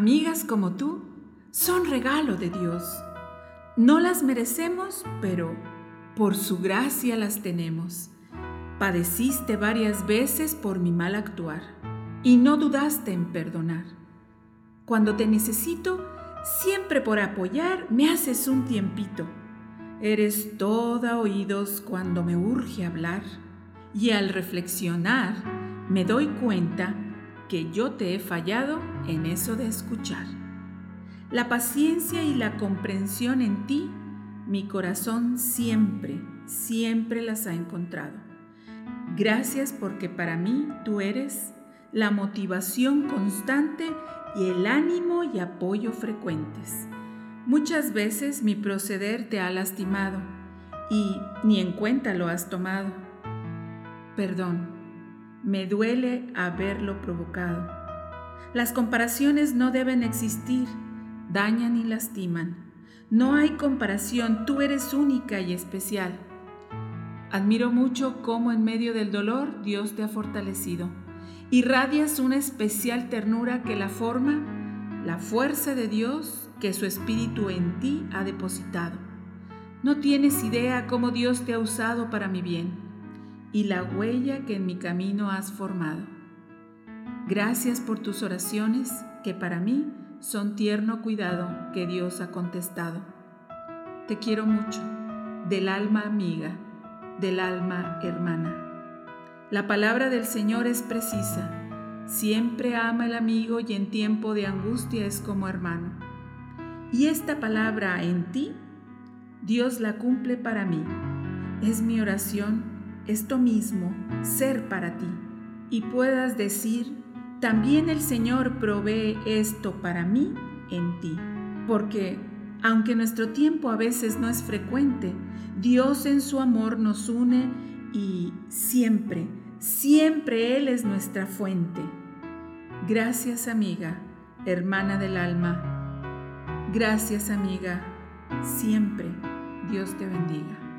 Amigas como tú son regalo de Dios. No las merecemos, pero por su gracia las tenemos. Padeciste varias veces por mi mal actuar y no dudaste en perdonar. Cuando te necesito, siempre por apoyar me haces un tiempito. Eres toda oídos cuando me urge hablar y al reflexionar me doy cuenta que yo te he fallado en eso de escuchar. La paciencia y la comprensión en ti, mi corazón siempre, siempre las ha encontrado. Gracias porque para mí tú eres la motivación constante y el ánimo y apoyo frecuentes. Muchas veces mi proceder te ha lastimado y ni en cuenta lo has tomado. Perdón me duele haberlo provocado. Las comparaciones no deben existir, dañan y lastiman. No hay comparación, tú eres única y especial. Admiro mucho cómo en medio del dolor Dios te ha fortalecido. Irradias una especial ternura que la forma, la fuerza de Dios que su Espíritu en ti ha depositado. No tienes idea cómo Dios te ha usado para mi bien y la huella que en mi camino has formado. Gracias por tus oraciones que para mí son tierno cuidado que Dios ha contestado. Te quiero mucho, del alma amiga, del alma hermana. La palabra del Señor es precisa. Siempre ama el amigo y en tiempo de angustia es como hermano. Y esta palabra en ti, Dios la cumple para mí. Es mi oración esto mismo ser para ti y puedas decir, también el Señor provee esto para mí en ti. Porque aunque nuestro tiempo a veces no es frecuente, Dios en su amor nos une y siempre, siempre Él es nuestra fuente. Gracias amiga, hermana del alma. Gracias amiga, siempre Dios te bendiga.